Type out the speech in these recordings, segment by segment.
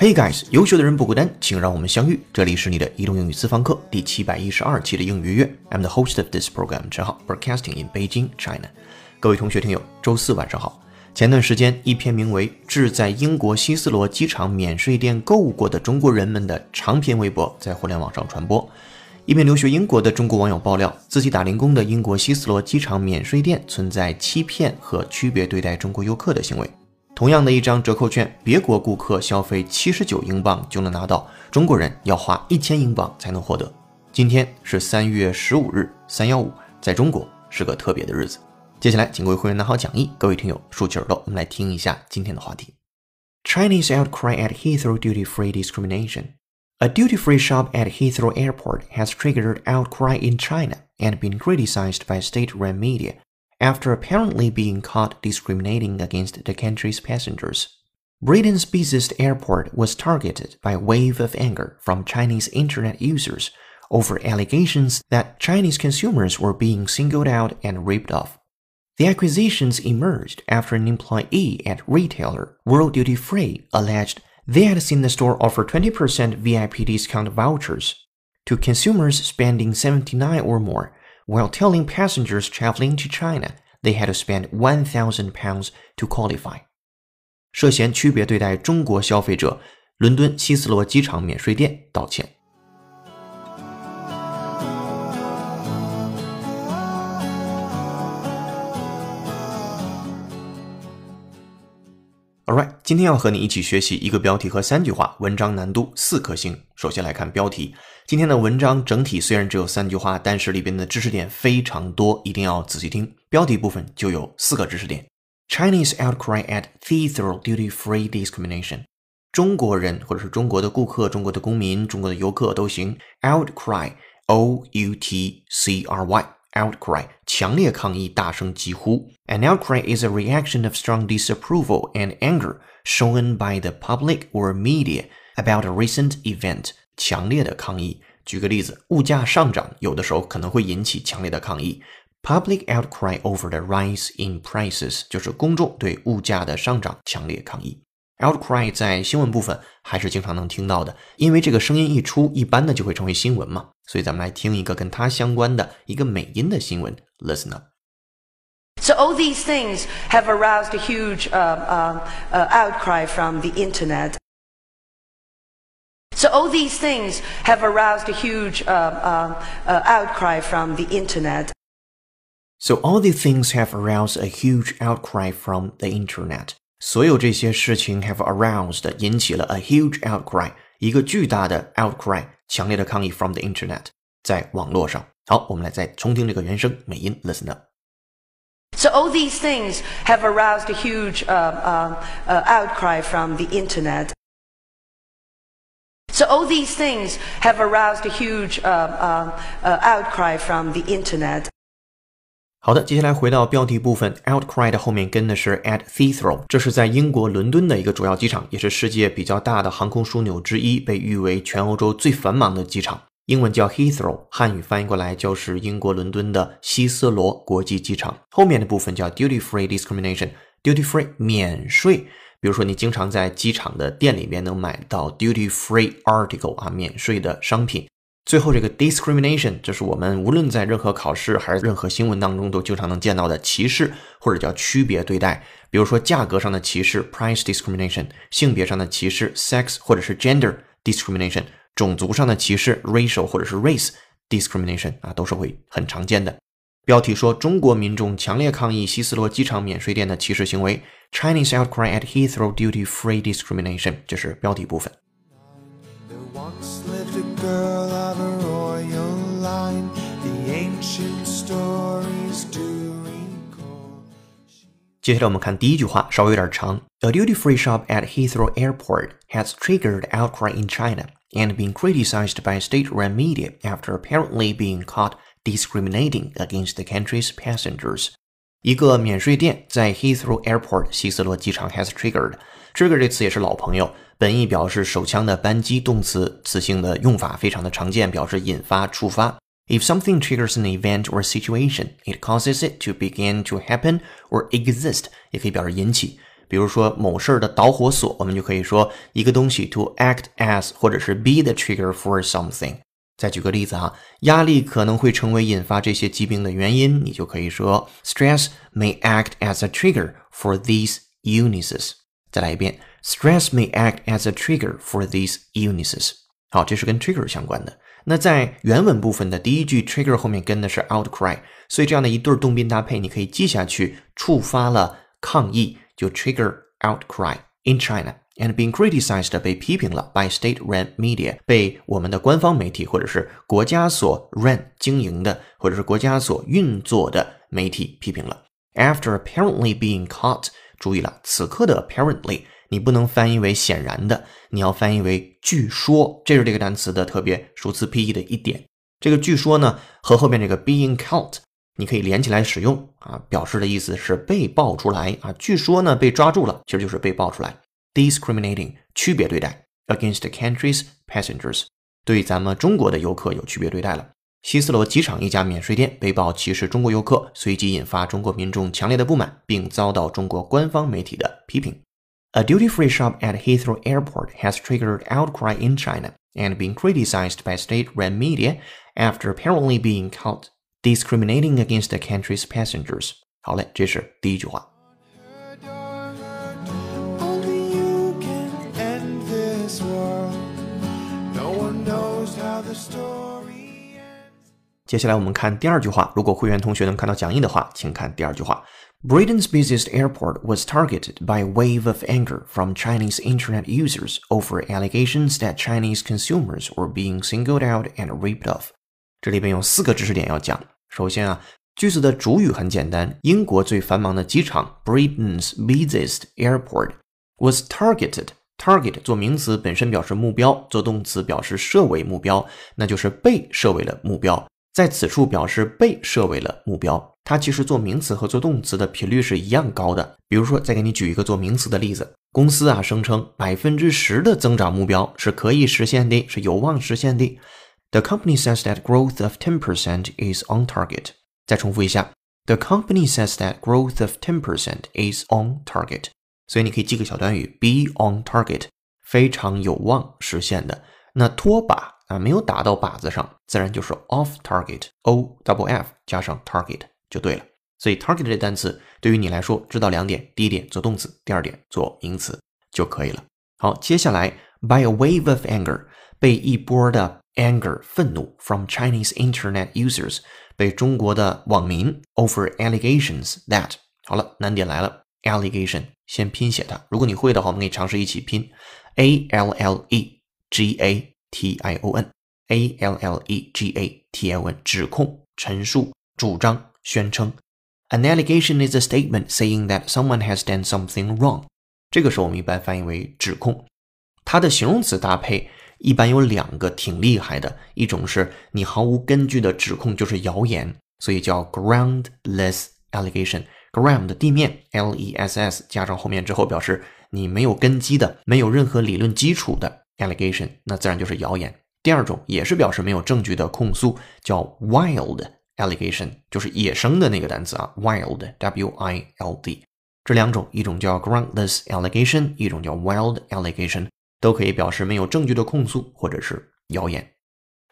Hey guys，优秀的人不孤单，请让我们相遇。这里是你的移动英语私房课第七百一十二期的英语月。I'm the host of this program，陈浩，broadcasting in Beijing, China。各位同学听友，周四晚上好。前段时间，一篇名为《致在英国希斯罗机场免税店购物过的中国人们》的长篇微博在互联网上传播。一名留学英国的中国网友爆料，自己打零工的英国希斯罗机场免税店存在欺骗和区别对待中国游客的行为。同样的一张折扣券，别国顾客消费七十九英镑就能拿到，中国人要花一千英镑才能获得。今天是三月十五日，三幺五，在中国是个特别的日子。接下来，请各位会员拿好讲义，各位听友竖起耳朵，我们来听一下今天的话题：Chinese outcry at Heathrow duty-free discrimination。A duty free shop at Heathrow Airport has triggered outcry in China and been criticized by state run media after apparently being caught discriminating against the country's passengers. Britain's busiest airport was targeted by a wave of anger from Chinese internet users over allegations that Chinese consumers were being singled out and ripped off. The accusations emerged after an employee at retailer World Duty Free alleged they had seen the store offer 20% VIP discount vouchers to consumers spending 79 or more, while telling passengers traveling to China they had to spend 1,000 pounds to qualify. 涉嫌区别对待中国消费者，伦敦希斯罗机场免税店道歉。 Alright，今天要和你一起学习一个标题和三句话，文章难度四颗星。首先来看标题，今天的文章整体虽然只有三句话，但是里边的知识点非常多，一定要仔细听。标题部分就有四个知识点：Chinese outcry at Heathrow duty-free discrimination。中国人或者是中国的顾客、中国的公民、中国的游客都行。Outcry，O U T C R Y。Outcry 强烈抗议，大声疾呼。An outcry is a reaction of strong disapproval and anger shown by the public or media about a recent event。强烈的抗议。举个例子，物价上涨有的时候可能会引起强烈的抗议。Public outcry over the rise in prices 就是公众对物价的上涨强烈抗议。Outcry 在新闻部分还是经常能听到的，因为这个声音一出，一般的就会成为新闻嘛。所以咱们来听一个跟它相关的一个美音的新闻，Listen up。So all these things have aroused a huge uh, uh, uh, outcry from the internet. So all these things have aroused a huge outcry from the internet. So all these things have aroused a huge outcry from the internet. 所有这些事情 have aroused 引起了 a huge outcry， 一个巨大的 outcry，强烈的抗议 from the internet，在网络上。好，我们来再重听这个原声美音，listen up。So all these things have aroused a huge uh, uh, uh, outcry from the internet. So all these things have aroused a huge outcry from the internet. 好的，接下来回到标题部分，outcry 的后面跟的是 at Heathrow，这是在英国伦敦的一个主要机场，也是世界比较大的航空枢纽之一，被誉为全欧洲最繁忙的机场。英文叫 Heathrow，汉语翻译过来就是英国伦敦的希斯罗国际机场。后面的部分叫 duty free discrimination，duty free 免税，比如说你经常在机场的店里面能买到 duty free article 啊，免税的商品。最后这个 discrimination，就是我们无论在任何考试还是任何新闻当中都经常能见到的歧视或者叫区别对待。比如说价格上的歧视 price discrimination，性别上的歧视 sex 或者是 gender discrimination，种族上的歧视 racial 或者是 race discrimination 啊，都是会很常见的。标题说中国民众强烈抗议希斯罗机场免税店的歧视行为，Chinese outcry at Heathrow duty-free discrimination，这是标题部分。接下来我们看第一句话，稍微有点长。A duty-free shop at Heathrow Airport has triggered outcry in China and been criticized by state-run media after apparently being caught discriminating against the country's passengers. 一个免税店在 Heathrow Airport 希斯罗机场 has triggered。trigger 这词也是老朋友，本意表示手枪的扳机，动词，词性的用法非常的常见，表示引发、触发。 If something triggers an event or situation, it causes it to begin to happen or exist，也可以表示引起。比如说某事儿的导火索，我们就可以说一个东西 to act as，或者是 be the trigger for something。再举个例子哈，压力可能会成为引发这些疾病的原因，你就可以说 stress may act as a trigger for these illnesses。再来一遍，stress may act as a trigger for these illnesses。好，这是跟 trigger 相关的。 那在原文部分的第一句 trigger 后面跟的是 outcry，所以这样的一对动宾搭配，你可以记下去，触发了抗议就 trigger outcry in China and being criticized 被批评了 by state-run media 被我们的官方媒体或者是国家所 run 经营的或者是国家所运作的媒体批评了。After apparently being caught，注意了，此刻的 apparently 你不能翻译为显然的，你要翻译为据说，这是这个单词的特别熟词 P E 的一点。这个据说呢，和后面这个 being caught 你可以连起来使用啊，表示的意思是被爆出来啊。据说呢，被抓住了，其实就是被爆出来。Discriminating 区别对待 against the country's passengers 对咱们中国的游客有区别对待了。希斯罗机场一家免税店被曝歧视中国游客，随即引发中国民众强烈的不满，并遭到中国官方媒体的批评。A duty-free shop at Heathrow Airport has triggered outcry in China and been criticized by state-run media after apparently being caught discriminating against the country's passengers. 好嘞，这是第一句话。Only you can end this world. No one knows how the story ends. 接下来我们看第二句话。如果会员同学能看到讲义的话，请看第二句话。 Britain's busiest airport was targeted by a wave of anger from Chinese internet users over allegations that Chinese consumers were being singled out and ripped off. 这里边有四个知识点要讲。首先啊，句子的主语很简单，英国最繁忙的机场 Britain's busiest airport was targeted。target 做名词本身表示目标，做动词表示设为目标，那就是被设为了目标。 在此处表示被设为了目标，它其实做名词和做动词的频率是一样高的。比如说，再给你举一个做名词的例子，公司啊声称百分之十的增长目标是可以实现的，是有望实现的。The company says that growth of ten percent is on target。再重复一下，The company says that growth of ten percent is on target。所以你可以记个小短语，be on target，非常有望实现的。那拖把。啊，没有打到靶子上，自然就是 off target，o double f 加上 target 就对了。所以 target 这单词对于你来说，知道两点：第一点做动词，第二点做名词就可以了。好，接下来 by a wave of anger 被一波的 anger 愤怒 from Chinese internet users 被中国的网民 over allegations that 好了，难点来了，allegation 先拼写它，如果你会的话，我们可以尝试一起拼 a l l e g a。T I O N A L L E G A T I O N 指控、陈述、主张、宣称。An allegation is a statement saying that someone has done something wrong。这个时候我们一般翻译为指控。它的形容词搭配一般有两个挺厉害的，一种是你毫无根据的指控，就是谣言，所以叫 groundless allegation。ground 地面，L E S S 加上后面之后表示你没有根基的，没有任何理论基础的。allegation，那自然就是谣言。第二种也是表示没有证据的控诉，叫 wild allegation，就是野生的那个单词啊，wild，w i l d。这两种，一种叫 groundless allegation，一种叫 wild allegation，都可以表示没有证据的控诉或者是谣言。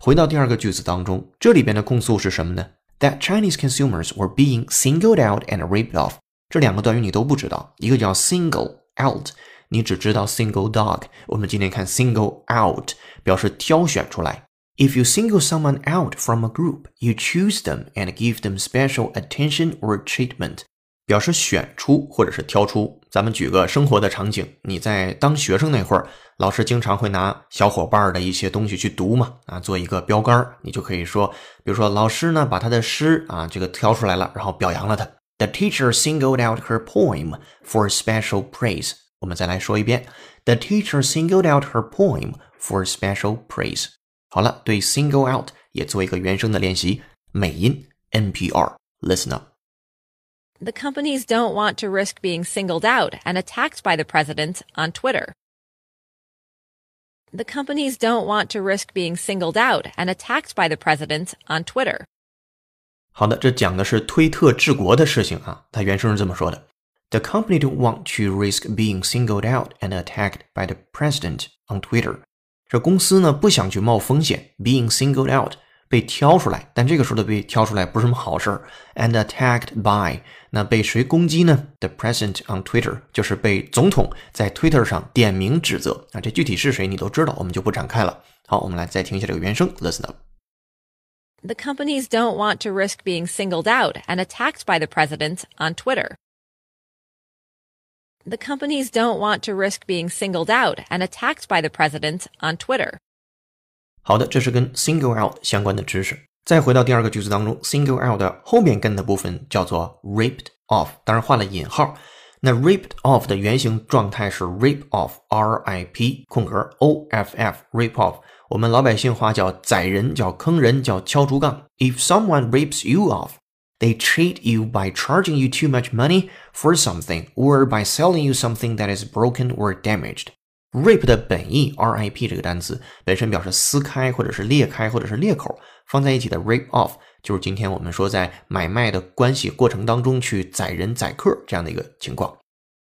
回到第二个句子当中，这里边的控诉是什么呢？That Chinese consumers were being singled out and ripped off。这两个短语你都不知道，一个叫 single out。你只知道 single dog，我们今天看 single out，表示挑选出来。If you single someone out from a group, you choose them and give them special attention or treatment，表示选出或者是挑出。咱们举个生活的场景，你在当学生那会儿，老师经常会拿小伙伴的一些东西去读嘛，啊，做一个标杆，你就可以说，比如说老师呢把他的诗啊这个挑出来了，然后表扬了他。The teacher singled out her poem for special praise。我们再来说一遍，The teacher singled out her poem for special praise。好了，对 single out 也做一个原声的练习，美音 NPR。Listen up. The companies don't want to risk being singled out and attacked by the president on Twitter. The companies don't want to risk being singled out and attacked by the president on Twitter. 好的，这讲的是推特治国的事情啊。它原声是这么说的 ：The company don't want to risk being singled out and attacked by the president on Twitter。这公司呢不想去冒风险，being singled out 被挑出来，但这个时候的被挑出来不是什么好事儿。And attacked by 那被谁攻击呢？The president on Twitter 就是被总统在 Twitter 上点名指责啊。这具体是谁你都知道，我们就不展开了。好，我们来再听一下这个原声，Listen up。The companies don't want to risk being singled out and attacked by the president on Twitter. The companies don't want to risk being singled out and attacked by the president on Twitter. 好的，这是跟 single out 相关的知识。再回到第二个句子当中，single out 的后面跟的部分叫做 ripped off，当然画了引号。那 ripped off 的原型状态是 rip off，r i p 空格 o f f，rip off。我们老百姓话叫宰人，叫坑人，叫敲竹杠。If someone rips you off, they treat you by charging you too much money for something, or by selling you something that is broken or damaged. Rip 的本意 R-I-P 这个单词本身表示撕开，或者是裂开，或者是裂口，放在一起的 rip off 就是今天我们说在买卖的关系过程当中去宰人宰客这样的一个情况。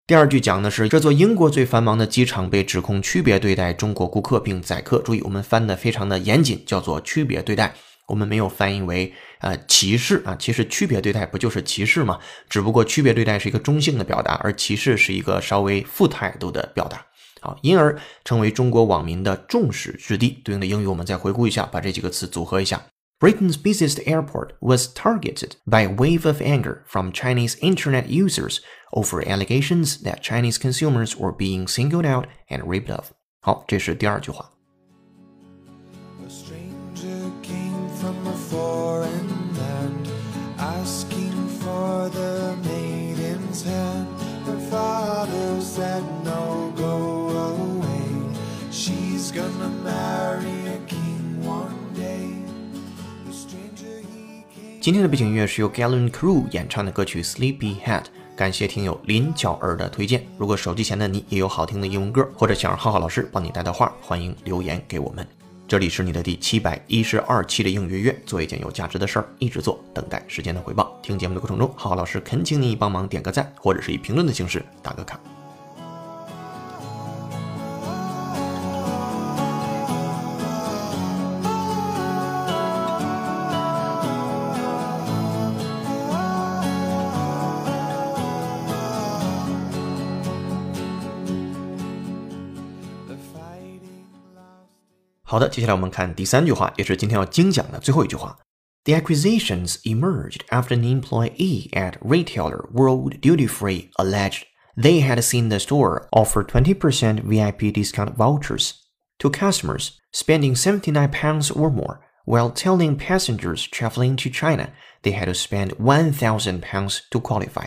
第二句讲的是这座英国最繁忙的机场被指控区别对待中国顾客并宰客。注意，我们翻的非常的严谨，叫做区别对待，我们没有翻译为呃歧视啊。其实区别对待不就是歧视吗？只不过区别对待是一个中性的表达，而歧视是一个稍微负态度的表达。好，因而成为中国网民的众矢之的。对应的英语我们再回顾一下，把这几个词组合一下。Britain's busiest airport was targeted by a wave of anger from Chinese internet users over allegations that Chinese consumers were being singled out and ripped off. 好，这是第二句话。Maiden's hand. Her father said, No, go away. She's gonna marry a king one day. The stranger he came. 今天的背景音乐是由 Galen Crew 演唱的歌曲《Sleepy Head》，感谢听友林巧儿的推荐。如果手机前的你也有好听的英文歌，或者想让浩浩老师帮你带带话，欢迎留言给我们。这里是你的第七百一十二期的应约约，做一件有价值的事儿，一直做，等待时间的回报。听节目的过程中，浩浩老师恳请你帮忙点个赞，或者是以评论的形式打个卡。好的，接下来我们看第三句话，也是今天要精讲的最后一句话。The accusations emerged after an employee at retailer World Duty Free alleged they had seen the store offer 20% VIP discount vouchers to customers spending 79 pounds or more, while telling passengers traveling to China they had to spend 1,000 pounds to qualify.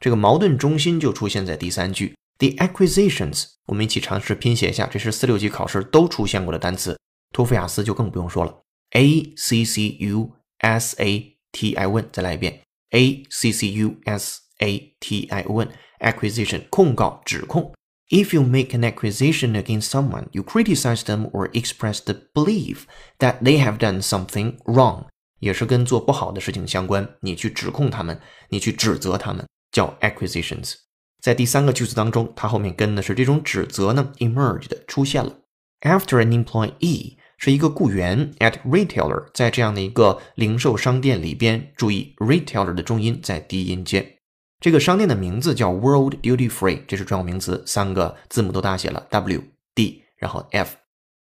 这个矛盾中心就出现在第三句。The acquisitions，我们一起尝试拼写一下，这是四六级考试都出现过的单词。 托福雅思就更不用说了，a c c u s a t i o n，再来一遍 A C C U S A T I N acquisition 控告指控。If you make an accusation against someone, you criticize them or express the belief that they have done something wrong，也是跟做不好的事情相关。你去指控他们，你去指责他们，叫 acquisitions。在第三个句子当中，它后面跟的是这种指责呢，emerged 出现了。After an employee 是一个雇员，at retailer 在这样的一个零售商店里边，注意 retailer 的重音在低音阶。这个商店的名字叫 World Duty Free，这是专有名词，三个字母都大写了 W D，然后 F。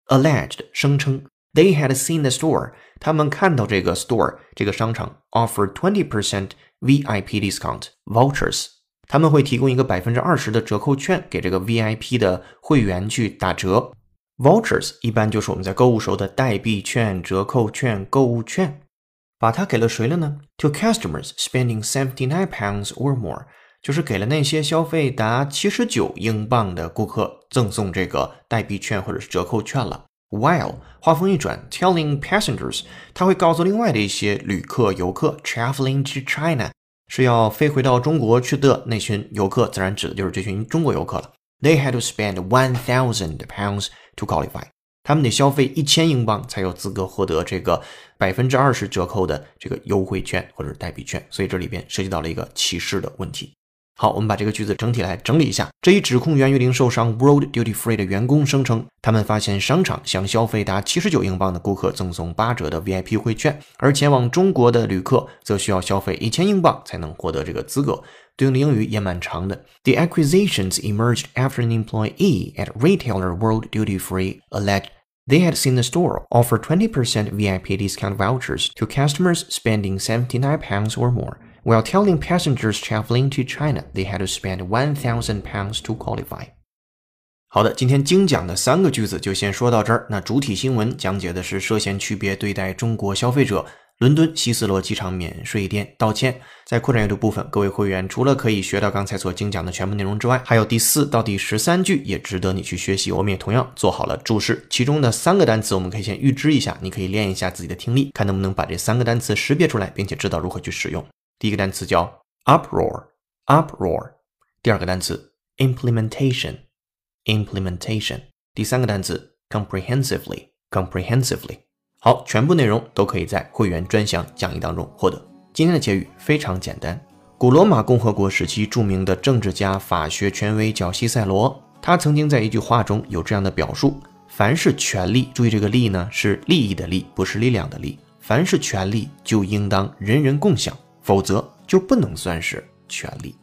Alleged 声称 they had seen the store，他们看到这个 store 这个商场 offer twenty percent VIP discount vouchers，他们会提供一个百分之二十的折扣券给这个 VIP 的会员去打折。Vouchers 一般就是我们在购物时候的代币券、折扣券、购物券，把它给了谁了呢？To customers spending seventy nine pounds or more，就是给了那些消费达七十九英镑的顾客赠送这个代币券或者是折扣券了。While 话锋一转，telling passengers，他会告诉另外的一些旅客、游客，traveling to China 是要飞回到中国去的那群游客，自然指的就是这群中国游客了。They had to spend one thousand pounds to qualify，他们得消费一千英镑才有资格获得这个百分之二十折扣的这个优惠券或者是代币券，所以这里边涉及到了一个歧视的问题。好，我们把这个句子整体来整理一下。这一指控源于零售商 World Duty Free 的员工声称，他们发现商场向消费达七十九英镑的顾客赠送八折的 VIP 优惠券，而前往中国的旅客则需要消费一千英镑才能获得这个资格。对应的英语也蛮长的。The accusations emerged after an employee at retailer World Duty Free alleged they had seen the store offer 20% VIP discount vouchers to customers spending 79 pounds or more. While telling passengers traveling to China they had to spend one thousand pounds to qualify. 好的，今天精讲的三个句子就先说到这儿。那主体新闻讲解的是涉嫌区别对待中国消费者，伦敦希斯罗机场免税店道歉。在扩展阅读部分，各位会员除了可以学到刚才所精讲的全部内容之外，还有第四到第十三句也值得你去学习。我们也同样做好了注释，其中的三个单词我们可以先预知一下，你可以练一下自己的听力，看能不能把这三个单词识别出来，并且知道如何去使用。第一个单词叫 uproar，uproar。第二个单词 implementation，implementation。第三个单词 comprehensively，comprehensively。好，全部内容都可以在会员专享讲义当中获得。今天的结语非常简单，古罗马共和国时期著名的政治家、法学权威叫西塞罗，他曾经在一句话中有这样的表述：凡是权利，注意这个利呢是利益的利，不是力量的利。凡是权利，就应当人人共享。否则就不能算是权利。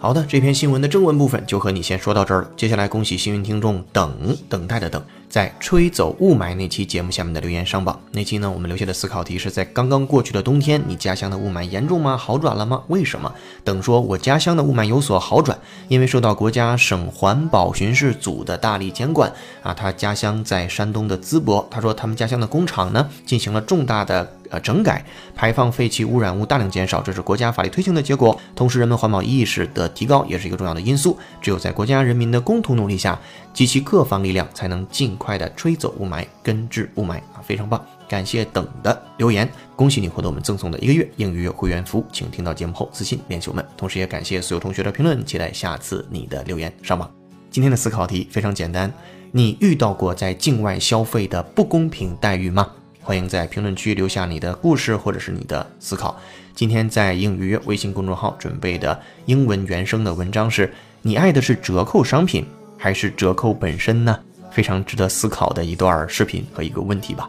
好的，这篇新闻的正文部分就和你先说到这儿了。接下来，恭喜幸运听众等等待的等。在吹走雾霾那期节目下面的留言上榜。那期呢，我们留下的思考题是在刚刚过去的冬天，你家乡的雾霾严重吗？好转了吗？为什么？等说我家乡的雾霾有所好转，因为受到国家省环保巡视组的大力监管啊。他家乡在山东的淄博，他说他们家乡的工厂呢进行了重大的呃整改，排放废气污染物大量减少，这是国家法律推行的结果。同时，人们环保意识的提高也是一个重要的因素。只有在国家人民的共同努力下，集齐各方力量，才能尽。快的吹走雾霾，根治雾霾啊，非常棒！感谢等的留言，恭喜你获得我们赠送的一个月英语会员服务，请听到节目后私信联系我们。同时也感谢所有同学的评论，期待下次你的留言上榜。今天的思考题非常简单，你遇到过在境外消费的不公平待遇吗？欢迎在评论区留下你的故事或者是你的思考。今天在英语微信公众号准备的英文原声的文章是：你爱的是折扣商品还是折扣本身呢？非常值得思考的一段视频和一个问题吧。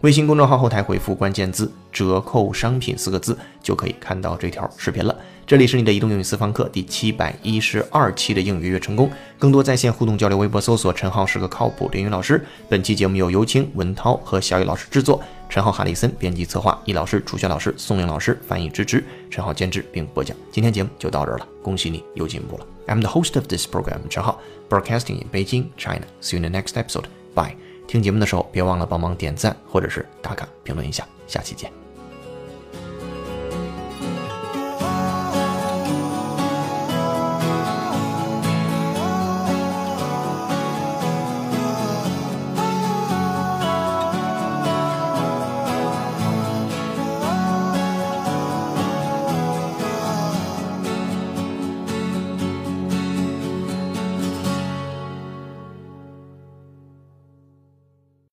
微信公众号后台回复关键字“折扣商品”四个字，就可以看到这条视频了。这里是你的移动英语私房课第七百一十二期的英语月成功。更多在线互动交流，微博搜索“陈浩是个靠谱的英语老师”。本期节目由有请文涛和小雨老师制作，陈浩、哈里森编辑策划，易老师、楚轩老师、宋玲老师翻译支持，陈浩监制并播讲。今天节目就到这儿了，恭喜你又进步了。I'm the host of this program，陈浩，broadcasting in Beijing, China. See you in the next episode. Bye. 听节目的时候别忘了帮忙点赞或者是打卡评论一下。下期见。